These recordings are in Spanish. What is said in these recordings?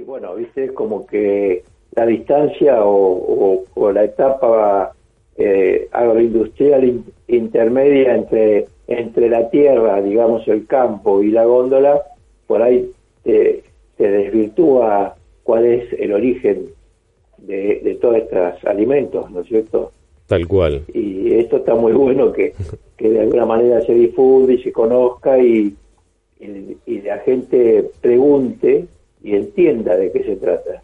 Sí, bueno, viste, como que la distancia o, la etapa eh, agroindustrial intermedia entre, entre la tierra, digamos, el campo y la góndola, por ahí se desvirtúa cuál es el origen de, de todos estos alimentos, ¿no es cierto? Tal cual. Y esto está muy bueno que, de alguna manera se difunde y se conozca y, y, la gente pregunte y entienda de qué se trata.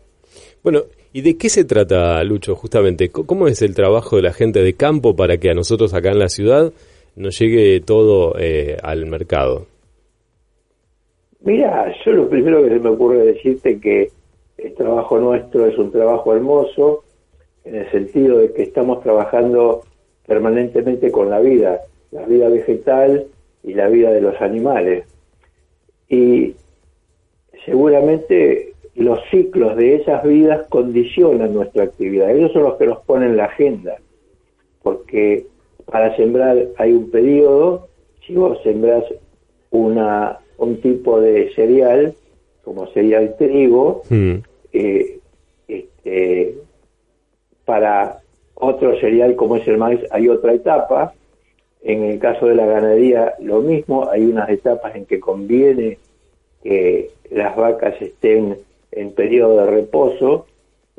Bueno, ¿y de qué se trata, Lucho, justamente? ¿Cómo es el trabajo de la gente de campo para que a nosotros acá en la ciudad nos llegue todo eh, al mercado? Mira, yo lo primero que se me ocurre decirte que el trabajo nuestro es un trabajo hermoso, en el sentido de que estamos trabajando permanentemente con la vida, la vida vegetal y la vida de los animales. Y seguramente los ciclos de esas vidas condicionan nuestra actividad. Ellos son los que nos ponen la agenda, porque para sembrar hay un periodo, si vos sembrás una, un tipo de cereal, como sería el trigo, mm. eh, este, para otro cereal como es el maíz hay otra etapa. En el caso de la ganadería lo mismo, hay unas etapas en que conviene que las vacas estén en periodo de reposo,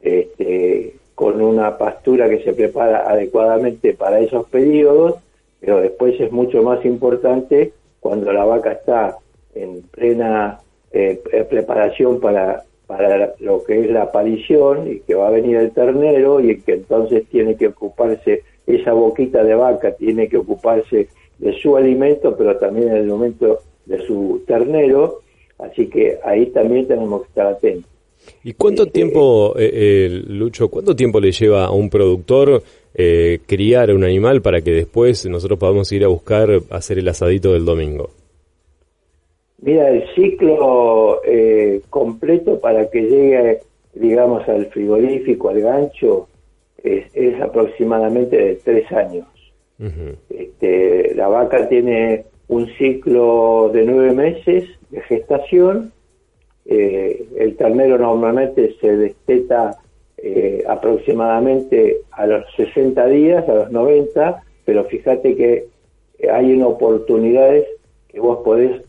este, con una pastura que se prepara adecuadamente para esos periodos, pero después es mucho más importante cuando la vaca está en plena eh, preparación para para lo que es la aparición y que va a venir el ternero y que entonces tiene que ocuparse esa boquita de vaca, tiene que ocuparse de su alimento, pero también en el momento de su ternero, así que ahí también tenemos que estar atentos. ¿Y cuánto este, tiempo, eh, eh, Lucho, cuánto tiempo le lleva a un productor eh, criar un animal para que después nosotros podamos ir a buscar hacer el asadito del domingo? Mira, el ciclo eh, completo para que llegue, digamos, al frigorífico, al gancho, es, aproximadamente de tres años. este, la vaca tiene un ciclo de nueve meses de gestación. Eh, el ternero normalmente se desteta eh, aproximadamente a los 60 días, a los 90, pero fíjate que hay oportunidades que vos podés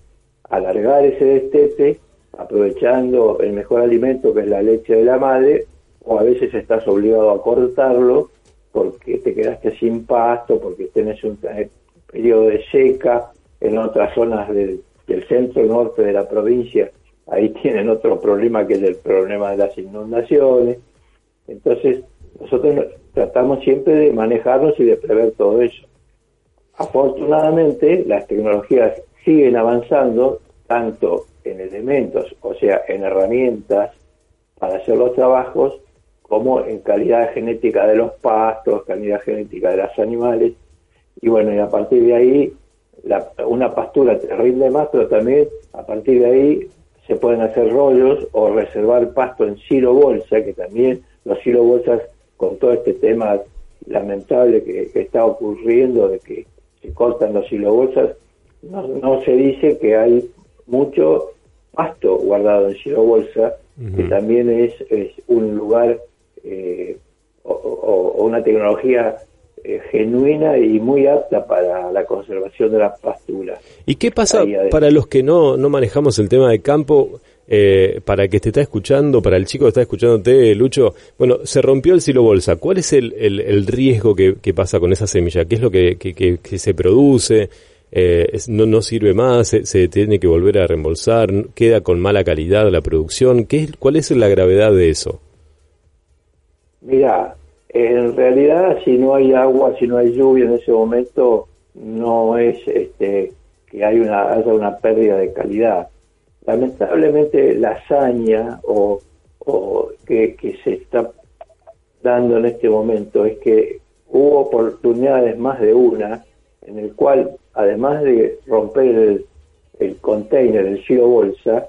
alargar ese destete aprovechando el mejor alimento que es la leche de la madre o a veces estás obligado a cortarlo porque te quedaste sin pasto, porque tenés un periodo de seca en otras zonas del, centro norte de la provincia, ahí tienen otro problema que es el problema de las inundaciones. Entonces, nosotros tratamos siempre de manejarnos y de prever todo eso. Afortunadamente, las tecnologías siguen avanzando tanto en elementos, o sea, en herramientas para hacer los trabajos, como en calidad genética de los pastos, calidad genética de los animales. Y bueno, y a partir de ahí, una pastura te rinde más, pero también a partir de ahí se pueden hacer rollos o reservar pasto en silo bolsa, que también los silo bolsas, con todo este tema lamentable que, que está ocurriendo de que se cortan los silo bolsas, no, se dice que hay mucho pasto guardado en Silo Bolsa, que también es, un lugar eh, o, una tecnología eh, genuina y muy apta para la conservación de las pasturas. ¿Y qué pasa para los que no, no manejamos el tema de campo? Eh, para que te está escuchando, para el chico que está escuchándote, Lucho, bueno, se rompió el silo bolsa. ¿Cuál es el, el, riesgo que, pasa con esa semilla? ¿Qué es lo que, que se produce? eh, no, no sirve más, se, tiene que volver a reembolsar, queda con mala calidad la producción. ¿Qué, ¿Cuál es la gravedad de eso? Mira, en realidad si no hay agua, si no hay lluvia en ese momento, no es este, que hay una, haya una pérdida de calidad. Lamentablemente la hazaña o, o que, que se está dando en este momento es que hubo oportunidades más de una en el cual además de romper el, el container, el silo bolsa,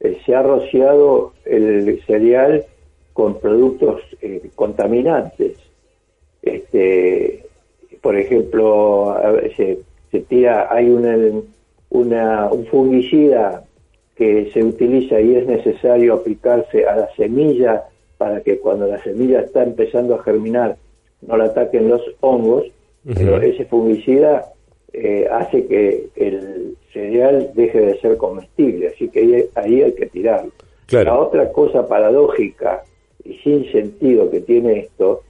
eh, se ha rociado el cereal con productos eh, contaminantes. Este, por ejemplo, se, se tira, hay una, una, un fungicida que se utiliza y es necesario aplicarse a la semilla para que cuando la semilla está empezando a germinar no la ataquen los hongos, pero ese fungicida eh, hace que el cereal deje de ser comestible, así que ahí, hay que tirarlo. La otra cosa paradójica y sin sentido que tiene esto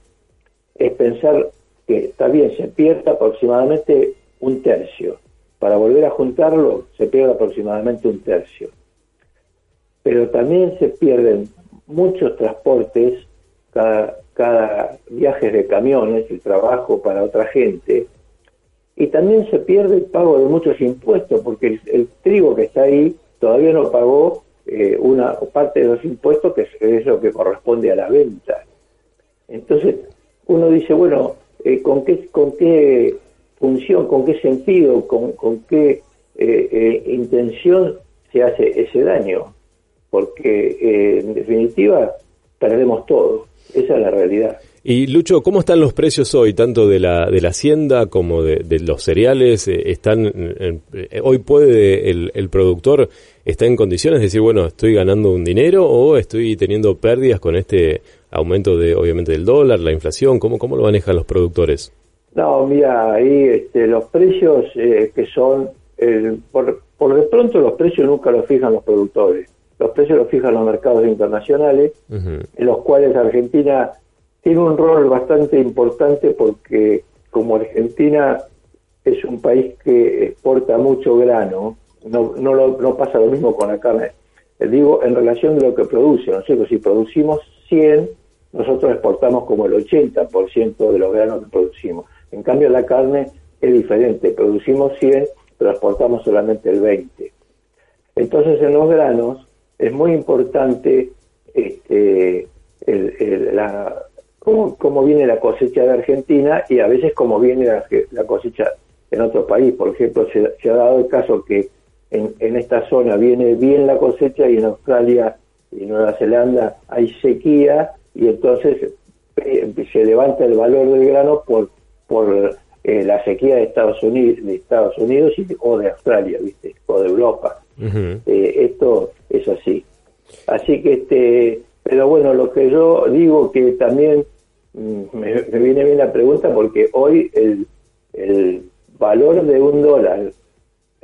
es pensar que está bien, se pierde aproximadamente un tercio. Para volver a juntarlo se pierde aproximadamente un tercio. Pero también se pierden muchos transportes, cada, cada viaje de camiones, el trabajo para otra gente, y también se pierde el pago de muchos impuestos, porque el, trigo que está ahí todavía no pagó eh, una parte de los impuestos, que es, lo que corresponde a la venta. Entonces, uno dice, bueno, eh, ¿con, qué, ¿con qué función, con qué sentido, con, con qué eh, intención se hace ese daño? Porque en definitiva perdemos todo, esa es la realidad. Y Lucho, ¿cómo están los precios hoy, tanto de la, de la hacienda como de, los cereales? Eh, ¿Están eh, Hoy puede el, el, productor, está en condiciones de decir, bueno, estoy ganando un dinero o estoy teniendo pérdidas con este aumento de, obviamente, del dólar, la inflación? ¿Cómo, cómo lo manejan los productores? No, mira, ahí este, los precios eh, que son, por, por de pronto los precios nunca los fijan los productores. Los precios los fijan los mercados internacionales, en los cuales Argentina tiene un rol bastante importante porque como Argentina es un país que exporta mucho grano, no, no, no pasa lo mismo con la carne. Les digo, en relación de lo que produce, ¿no Si producimos 100, nosotros exportamos como el 80% de los granos que producimos. En cambio, la carne es diferente, producimos 100, pero exportamos solamente el 20. Entonces, en los granos es muy importante este, la, cómo, viene la cosecha de Argentina y a veces cómo viene la, cosecha en otro país. Por ejemplo, se, ha dado el caso que en, esta zona viene bien la cosecha y en Australia y Nueva Zelanda hay sequía y entonces eh, se levanta el valor del grano por por eh, la sequía de Estados Unidos de Estados Unidos o de Australia viste o de Europa. Eh, esto es así. Así que este pero bueno lo que yo digo que también Mm, me, viene bien la pregunta porque hoy el, el valor de un dólar, ¿eh?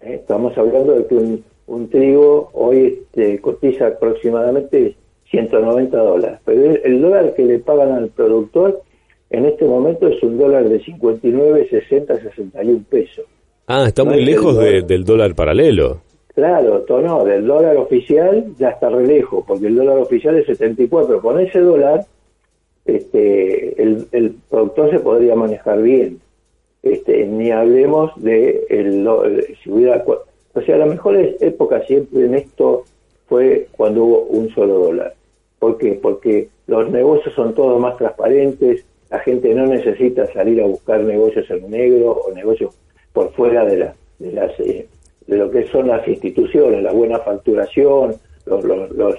estamos hablando de que un, trigo hoy este, cotiza aproximadamente 190 dólares, pero el, dólar que le pagan al productor en este momento es un dólar de 59, 60, 61 pesos. Ah, está muy lejos del dólar paralelo. Claro, no, del dólar oficial ya está re lejos, porque el dólar oficial es 74. Con ese dólar este, el, productor se podría manejar bien. Este, ni hablemos de el, si hubiera, o sea, la mejor época siempre en esto fue cuando hubo un solo dólar. ¿Por qué? Porque los negocios son todos más transparentes, la gente no necesita salir a buscar negocios en negro o negocios por fuera de, la, de, las, eh, de lo que son las instituciones, la buena facturación, los, los, los,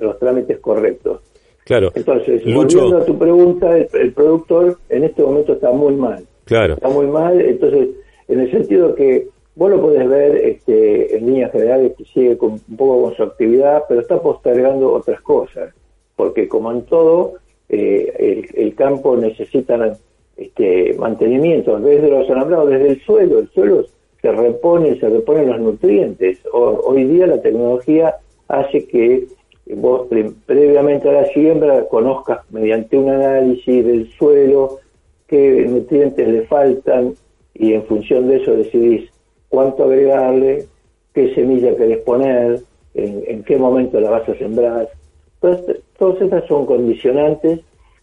los trámites correctos. Claro. Entonces, volviendo a tu pregunta, el, productor en este momento está muy mal. Claro. Está muy mal, entonces, en el sentido que vos lo podés ver este, en líneas generales que sigue con, un poco con su actividad, pero está postergando otras cosas, porque como en todo, eh, el, campo necesita este, mantenimiento, en vez de los alambrados, desde el suelo, el suelo se repone, se reponen los nutrientes. hoy día la tecnología hace que vos previamente a la siembra conozcas mediante un análisis del suelo qué nutrientes le faltan y en función de eso decidís cuánto agregarle, qué semilla querés poner, en, qué momento la vas a sembrar. Entonces, todas esas son condicionantes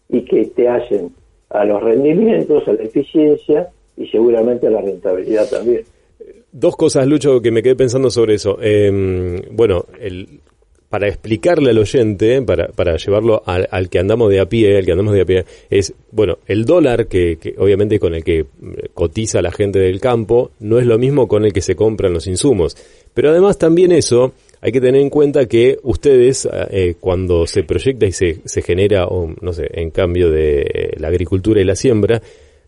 y que te hacen a los rendimientos, a la eficiencia y seguramente a la rentabilidad también. Dos cosas, Lucho, que me quedé pensando sobre eso. Em, bueno, el, para explicarle al oyente, para, para llevarlo al, que andamos de a pie, al que andamos de a pie, es, bueno, el dólar que, obviamente con el que eh, cotiza la gente del campo no es lo mismo con el que se compran los insumos. Pero además también eso, hay que tener en cuenta que ustedes, eh, cuando se proyecta y se, se genera, no sé, en cambio de la agricultura y la siembra,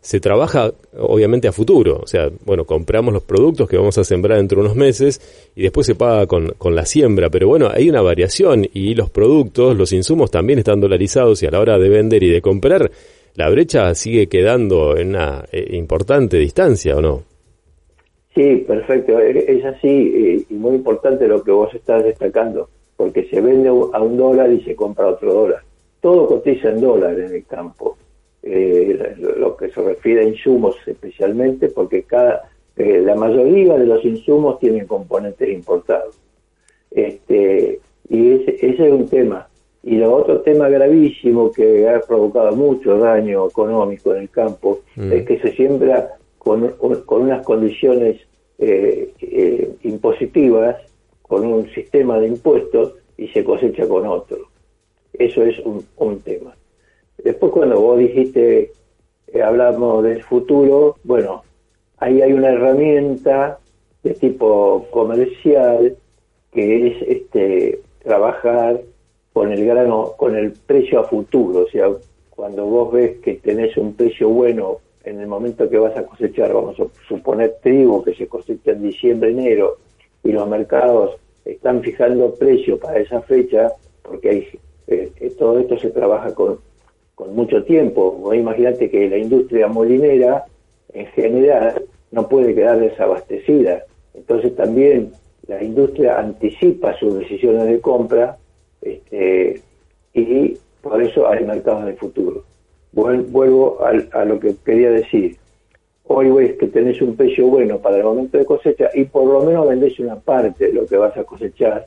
se trabaja obviamente a futuro. O sea, bueno, compramos los productos que vamos a sembrar dentro de unos meses y después se paga con, con la siembra. Pero bueno, hay una variación y los productos, los insumos también están dolarizados y a la hora de vender y de comprar, la brecha sigue quedando en una eh, importante distancia, ¿o no? Sí, perfecto. Es así eh, y muy importante lo que vos estás destacando, porque se vende a un dólar y se compra a otro dólar. Todo cotiza en dólares en el campo eh, lo que se refiere a insumos especialmente, porque cada eh, la mayoría de los insumos tienen componentes importados. Este, y ese, es un tema. Y lo otro tema gravísimo que ha provocado mucho daño económico en el campo mm. es que se siembra con, con unas condiciones eh, eh, impositivas, con un sistema de impuestos y se cosecha con otro. Eso es un, un tema. Después cuando vos dijiste, eh, hablamos del futuro, bueno, ahí hay una herramienta de tipo comercial que es este trabajar con el grano, con el precio a futuro, o sea, cuando vos ves que tenés un precio bueno en el momento que vas a cosechar, vamos a suponer trigo que se cosecha en diciembre, enero, y los mercados están fijando precios para esa fecha, porque hay, eh, eh, todo esto se trabaja con con mucho tiempo. Imagínate que la industria molinera en general no puede quedar desabastecida. Entonces también la industria anticipa sus decisiones de compra este, y por eso hay mercados de futuro. Vuelvo a, lo que quería decir. Hoy ves que tenés un precio bueno para el momento de cosecha y por lo menos vendés una parte de lo que vas a cosechar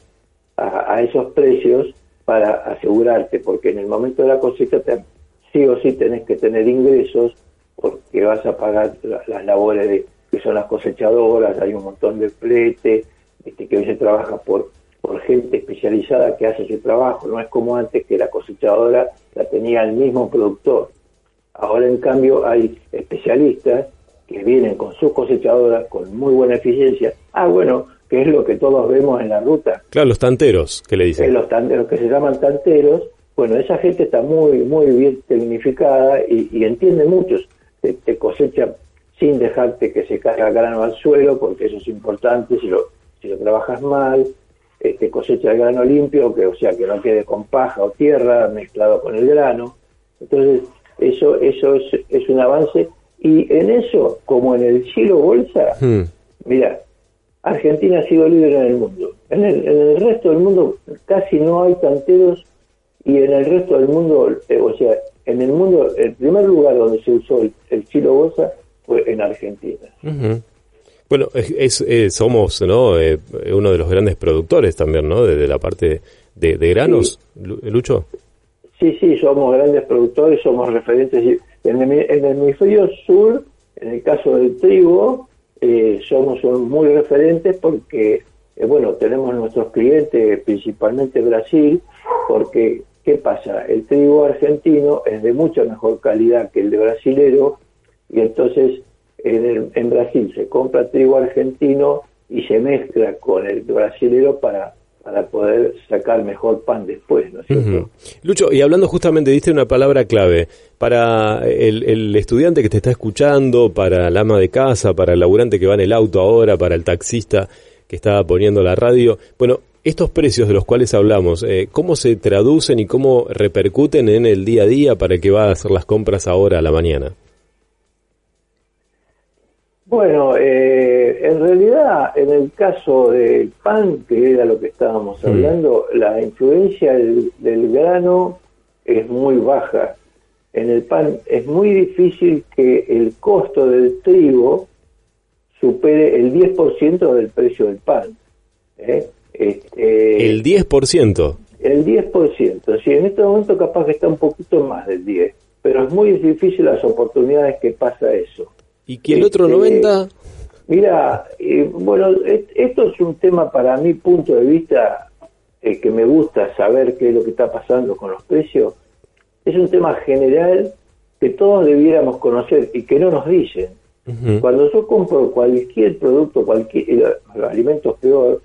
a, a esos precios para asegurarte, porque en el momento de la cosecha te, sí o sí tenés que tener ingresos porque vas a pagar las labores de, que son las cosechadoras, hay un montón de flete, este, que hoy se trabaja por, por gente especializada que hace ese trabajo, no es como antes que la cosechadora la tenía el mismo productor. Ahora en cambio hay especialistas que vienen con sus cosechadoras con muy buena eficiencia. Ah, bueno, que es lo que todos vemos en la ruta. Claro, los tanteros, que le dicen. los tanteros, que se llaman tanteros, bueno, esa gente está muy, muy bien tecnificada y, entiende mucho. Te, cosecha sin dejarte que se caiga grano al suelo, porque eso es importante si lo, si lo trabajas mal. te este, cosecha el grano limpio, que o sea que no quede con paja o tierra mezclado con el grano. Entonces, eso, eso es, es un avance. Y en eso, como en el chilo bolsa, hmm. mira, Argentina ha sido líder en el mundo. En el, en el resto del mundo casi no hay tanteros y en el resto del mundo, eh, o sea, en el mundo, el primer lugar donde se usó el, chilo bolsa fue en Argentina. Bueno, es, somos ¿no? Eh, uno de los grandes productores también, ¿no? De, la parte de, granos, Lucho. Sí, sí, somos grandes productores, somos referentes. En el, en el hemisferio sur, en el caso del trigo, eh, somos muy referentes porque, bueno, tenemos nuestros clientes, principalmente Brasil, porque ¿Qué pasa? El trigo argentino es de mucha mejor calidad que el de brasilero y entonces en, en Brasil se compra trigo argentino y se mezcla con el brasilero para para poder sacar mejor pan después, ¿no es cierto? Lucho, y hablando justamente, diste una palabra clave, para el, el, estudiante que te está escuchando, para el ama de casa, para el laburante que va en el auto ahora, para el taxista que está poniendo la radio, bueno, estos precios de los cuales hablamos, eh, ¿cómo se traducen y cómo repercuten en el día a día para que va a hacer las compras ahora a la mañana? Bueno, eh, en realidad, en el caso del pan, que era lo que estábamos mm. hablando, la influencia del, del, grano es muy baja. En el pan es muy difícil que el costo del trigo supere el 10% del precio del pan. ¿eh? Este, ¿El 10%? El 10%, sí, en este momento capaz que está un poquito más del 10%, pero es muy difícil las oportunidades que pasa eso. ¿Y que el otro 90%? Este, mira, eh, bueno, esto es un tema para mi punto de vista, el que me gusta saber qué es lo que está pasando con los precios, es un tema general que todos debiéramos conocer y que no nos dicen. Cuando yo compro cualquier producto, cualquier eh, alimentos peor,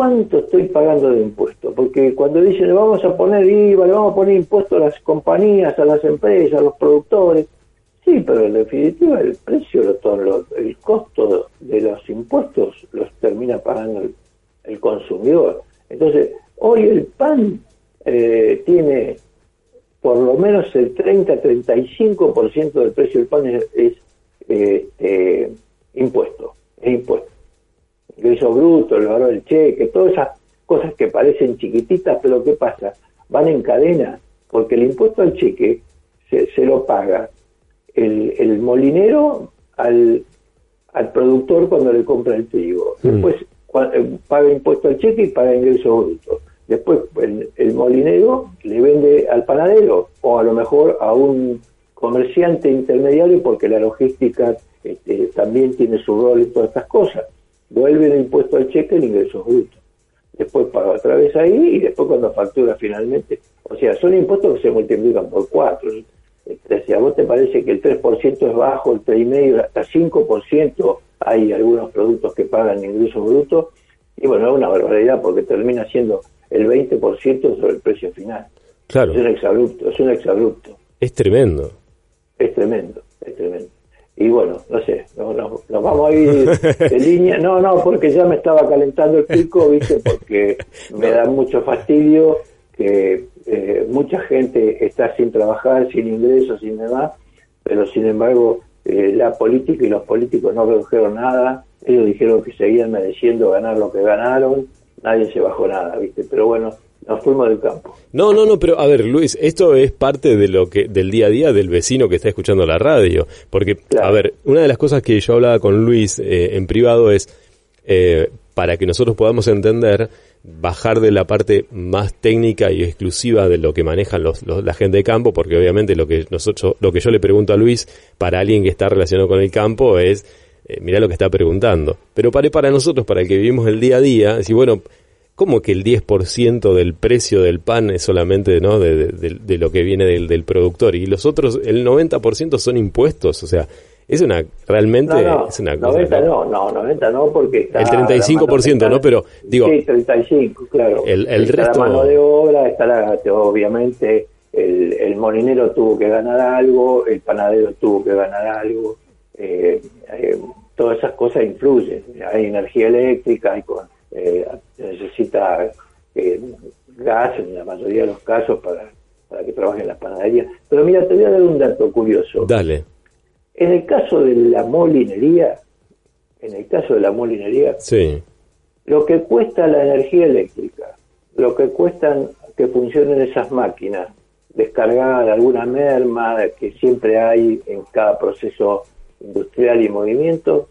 ¿cuánto estoy pagando de impuestos? Porque cuando dicen le vamos a poner IVA, le vamos a poner impuestos a las compañías, a las empresas, a los productores, sí, pero en definitiva el precio, el costo de los impuestos los termina pagando el, consumidor. Entonces, hoy el pan eh, tiene por lo menos el 30-35% del precio del pan es, eh, eh, impuesto, es impuesto. Ingreso bruto, el valor del cheque, todas esas cosas que parecen chiquititas, pero ¿qué pasa? Van en cadena, porque el impuesto al cheque se, se lo paga el, molinero al, al productor cuando le compra el trigo. Mm. Después eh, paga impuesto al cheque y paga ingresos brutos. Después el, molinero le vende al panadero o a lo mejor a un comerciante intermediario porque la logística este, también tiene su rol en todas estas cosas. Vuelve el impuesto al cheque el ingresos brutos. Después paga otra vez ahí y después cuando factura finalmente. O sea, son impuestos que se multiplican por cuatro si a vos te parece que el 3% es bajo, el 3,5%, hasta 5% hay algunos productos que pagan ingresos brutos, y bueno, es una barbaridad porque termina siendo el 20% sobre el precio final. Claro. Es un exabrupto, es un exabrupto. Es tremendo. Es tremendo, es tremendo. Y bueno, no sé, nos vamos a ir de línea. No, no, porque ya me estaba calentando el pico, ¿viste? Porque me da mucho fastidio que eh, mucha gente está sin trabajar, sin ingresos, sin demás, pero sin embargo eh, la política y los políticos no redujeron nada, ellos dijeron que seguían mereciendo ganar lo que ganaron, nadie se bajó nada, ¿viste? Pero bueno, nos fuimos del campo. No, no, no, pero a ver, Luis, esto es parte de lo que del día a día del vecino que está escuchando la radio, porque a ver, una de las cosas que yo hablaba con Luis eh, en privado es para que nosotros podamos entender bajar de la parte más técnica y exclusiva de lo que manejan los, la gente de campo, porque obviamente lo que nosotros, lo que yo le pregunto a Luis para alguien que está relacionado con el campo es, eh, mira lo que está preguntando. Pero para, para nosotros, para el que vivimos el día a día, decir, bueno, ¿cómo que el 10% del precio del pan es solamente ¿no? de, de lo que viene del, del productor? Y los otros, el 90% son impuestos, o sea, es una, realmente, es una cosa. 90 no, no, 90 no, porque está. El 35%, ¿no? Pero, digo. Sí, 35, claro. El, el está resto. La mano de obra, está la, obviamente, el, el molinero tuvo que ganar algo, el panadero tuvo que ganar algo. Eh, eh, todas esas cosas influyen. Hay energía eléctrica, hay, eh, necesita eh, gas en la mayoría de los casos para, para que trabaje en las panaderías. Pero mira, te voy a dar un dato curioso. Dale. En el caso de la molinería, en el caso de la molinería, sí. lo que cuesta la energía eléctrica, lo que cuestan que funcionen esas máquinas, descargar alguna merma que siempre hay en cada proceso industrial y movimiento,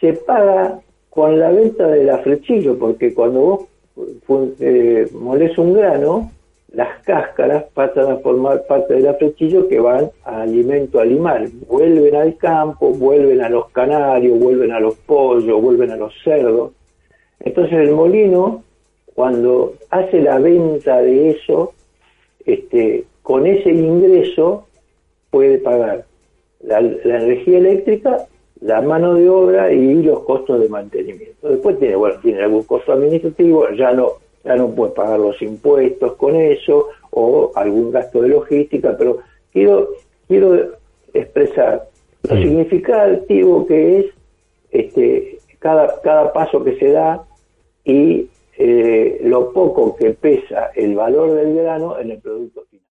se paga con la venta de la flechillo, porque cuando vos eh, molés un grano, las cáscaras pasan a formar parte del afrechillo que van a alimento animal, vuelven al campo, vuelven a los canarios, vuelven a los pollos, vuelven a los cerdos. Entonces el molino, cuando hace la venta de eso, este, con ese ingreso puede pagar la, la energía eléctrica, la mano de obra y los costos de mantenimiento. Después tiene, bueno, tiene algún costo administrativo, ya no ya no puede pagar los impuestos con eso o algún gasto de logística, pero quiero, quiero expresar lo significativo que es este, cada, cada paso que se da y eh, lo poco que pesa el valor del grano en el producto